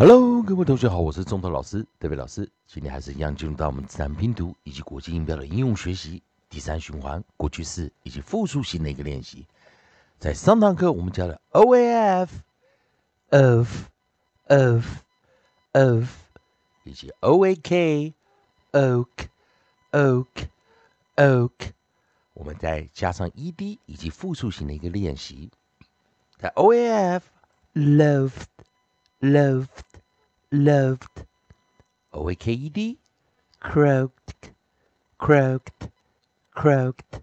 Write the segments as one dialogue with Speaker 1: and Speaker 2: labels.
Speaker 1: Hello，各位同学好，我是中头老师德伟老师。今天还是一样进入到我们自然拼读以及国际音标的应用学习第三循环过去式以及复数型的一个练习。在上堂课我们教了 O A F of of of 以及 O A K oak oak oak，我们再加上 E D 以及复数型的一个练习。在 O A F loved loved loved. O A K E D, croaked, croaked, croaked,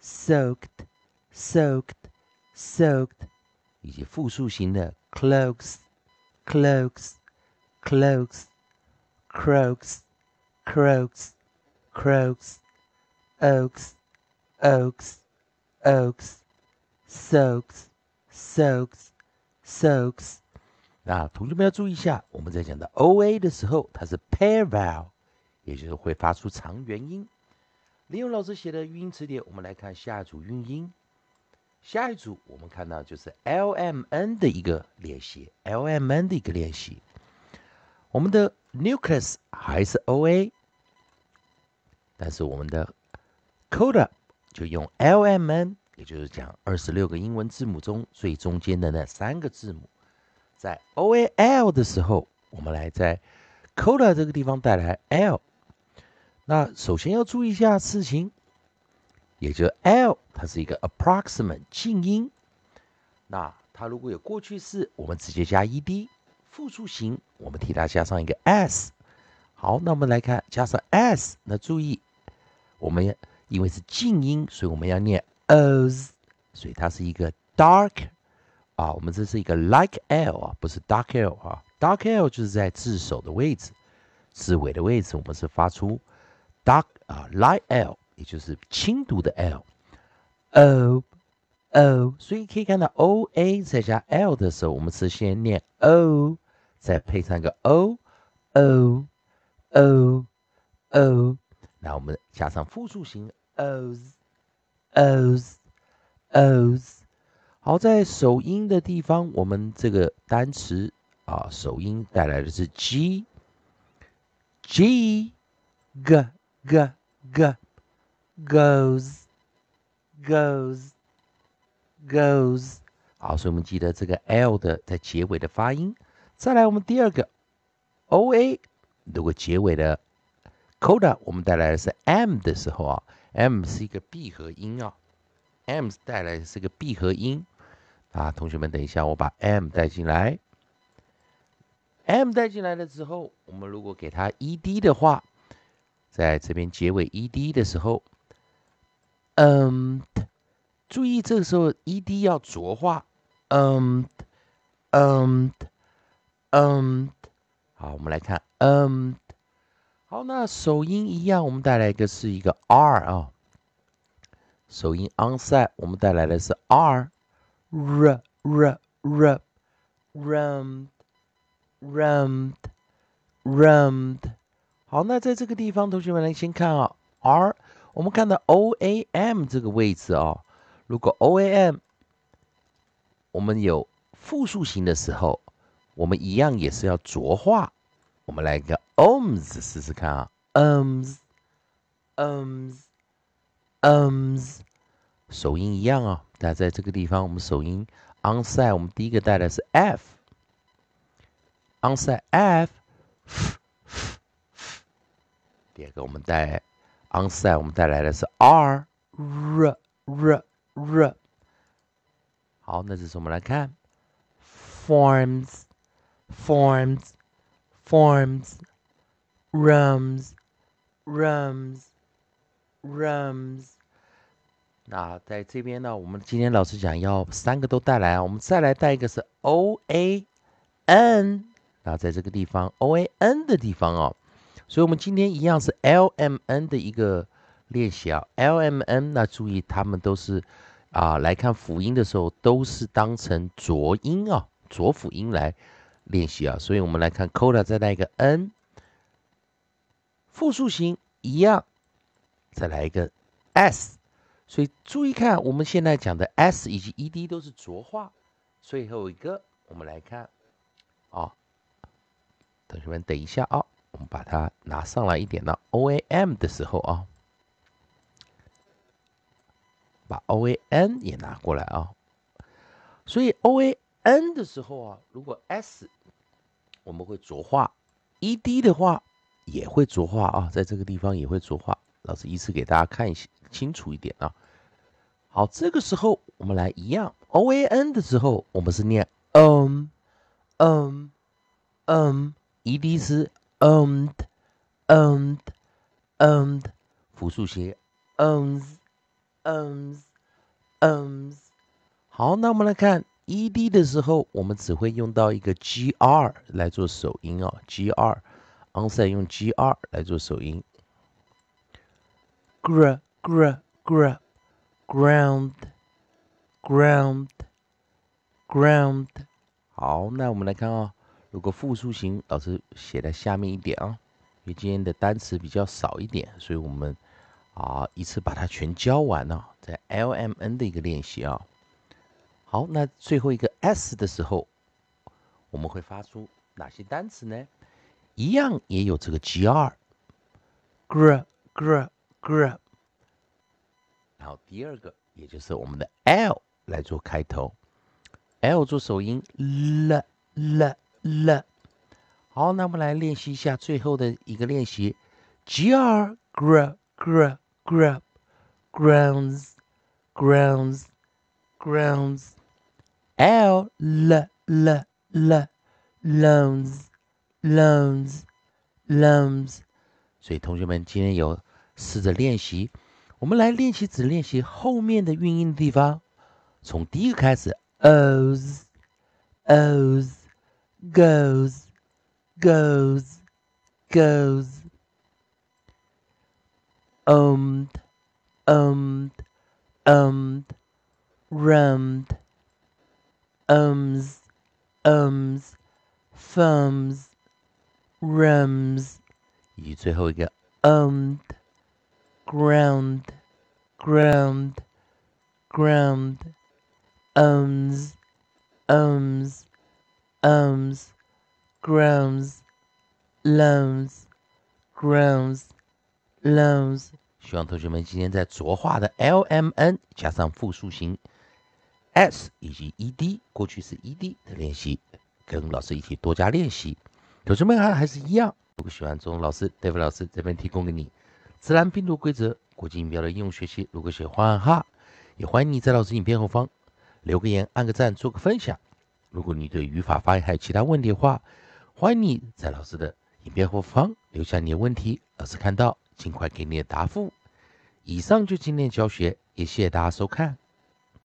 Speaker 1: soaked, soaked, soaked，以及复数型的 cloaks, cloaks, cloaks, croaks, croaks, croaks, oaks, oaks, oaks, soaks, soaks, soaks。 那同学们要注意一下，我们在讲到 O A 的时候，它是 pair vowel，也就是会发出长元音。利用老师写的语音词典，我们来看下一组韵音。下一组我们看到就是 L M N 的一个练习，L M N 的一个练习。我们的 nucleus 还是 O A，但是我们的 coda 就用 L M N，也就是讲二十六个英文字母中最中间的那三个字母。在 O A L 的时候，我们来在 coda 这个地方带来 L。那首先要注意一下事情，也就是 L 它是一个 approximate 静音。那它如果有过去式，我们直接加 E D；复数型，我们替它加上一个 S。好，那我们来看加上 S。那注意，我们因为是静音，所以我们要念 O's，所以它是一个 dark。啊，我们这是一个 like L 啊，不是 dark L 啊，dark L 就是在字首的位置，字尾的位置，我们是发出 dark 啊 light L，也就是轻读的 L，O O，所以可以看到 O A 再加 L 的时候，我们是先念 O，再配上个 O O O O，那我们加上复数型 O's O's O's。好，在首音的地方，我们这个单词啊，首音带来的是 g，g，g g g goes goes goes。好，所以我们记得这个 l 的在结尾的发音。再来，我们第二个 o a，如果结尾的 coda 我们带来的是 m 的时候啊，m 是一个闭合音啊，m 带来的是个闭合音。啊，同学们，等一下，我把 m 带进来。m 带进来了之后，我们如果给它 ed 的话，在这边结尾 ed 的时候，嗯，注意这个时候 ed 要浊化，嗯，嗯，嗯，好，我们来看，嗯，好，那首音一样，我们带来一个是一个 r 啊，首音 onside，我们带来的是 r。r r r rammed rammed rammed 好，那在这个地方，同学们来先看啊，r 我们看到 o a m 这个位置啊，如果 o a m 我们有复数型的时候，我们一样也是要浊化。我们来一个 ohms 试试看啊，ohms ohms ohms 首音一样啊。那在这个地方，我们首音 onside，我们第一个带的是 f，onside f，第二个我们带 onside，我们带来的是 r r r r。好，那这是我们来看 forms forms forms rums rums roms。那在这边呢，我们今天老师讲要三个都带来啊。我们再来带一个是 O A N，那在这个地方 O A N 的地方哦，所以我们今天一样是 L M N 的一个练习啊。L M N，那注意他们都是啊，来看辅音的时候都是当成浊音啊，浊辅音来练习啊。所以我们来看 Coda 再带一个 N，复数型一样，再来一个 S。所以注意看，我们现在讲的 s 以及 ed 都是浊化，最后一个，我们来看啊同学们等一下啊，我们把它拿上来一点呢。O A M 的时候啊，把 O A N 也拿过来啊。所以 O A N 的时候啊，如果 S 我们会浊化，E D 的话也会浊化啊，在这个地方也会浊化。老师依次给大家看一下清楚一点啊。好，这个时候我们来一样，O A N 的时候，我们是念嗯嗯嗯。E D 是 and and and 复数形 ums ums ums 好，那我们来看 E D 的时候，我们只会用到一个 G R 来做首音哦，G R，onset 用 G R 来做首音，gr gr gr ground ground ground 好，那我们来看啊。如果复数型，老师写在下面一点啊，因为今天的单词比较少一点，所以我们啊一次把它全教完了，在 L M N 的一个练习啊。好，那最后一个 S 的时候，我们会发出哪些单词呢？一样也有这个 G R，gr gr gr。然后第二个，也就是我们的 L 来做开头，L 做首音，l l。了，好，那我们来练习一下最后的一个练习，g r gr gr gr grounds grounds grounds l l l l loans loans loans。所以同学们今天有试着练习，我们来练习只练习后面的韵音的地方，从第一个开始，os os。goes, goes, goes. Ummed, ummed, ummed, rummed, ums, ums, thumbs, rums，以最后一个 ummed, ground, ground, ground, ums, ums ums, grounds, loans, grounds, loans。希望同学们今天在浊化的 l m n 加上复数形 s 以及 e d 过去式 e d 的练习，跟老师一起多加练习。同学们还还是一样，如果喜欢钟老师 David 老师这边提供给你自然拼读规则、国际音标的应用学习，如果喜欢哈，也欢迎你在老师影片后方留个言、按个赞、做个分享。如果你对语法发音还有其他问题的话，欢迎你在老师的影片后方留下你的问题，老师看到尽快给你的答复。以上就今天教学，也谢谢大家收看。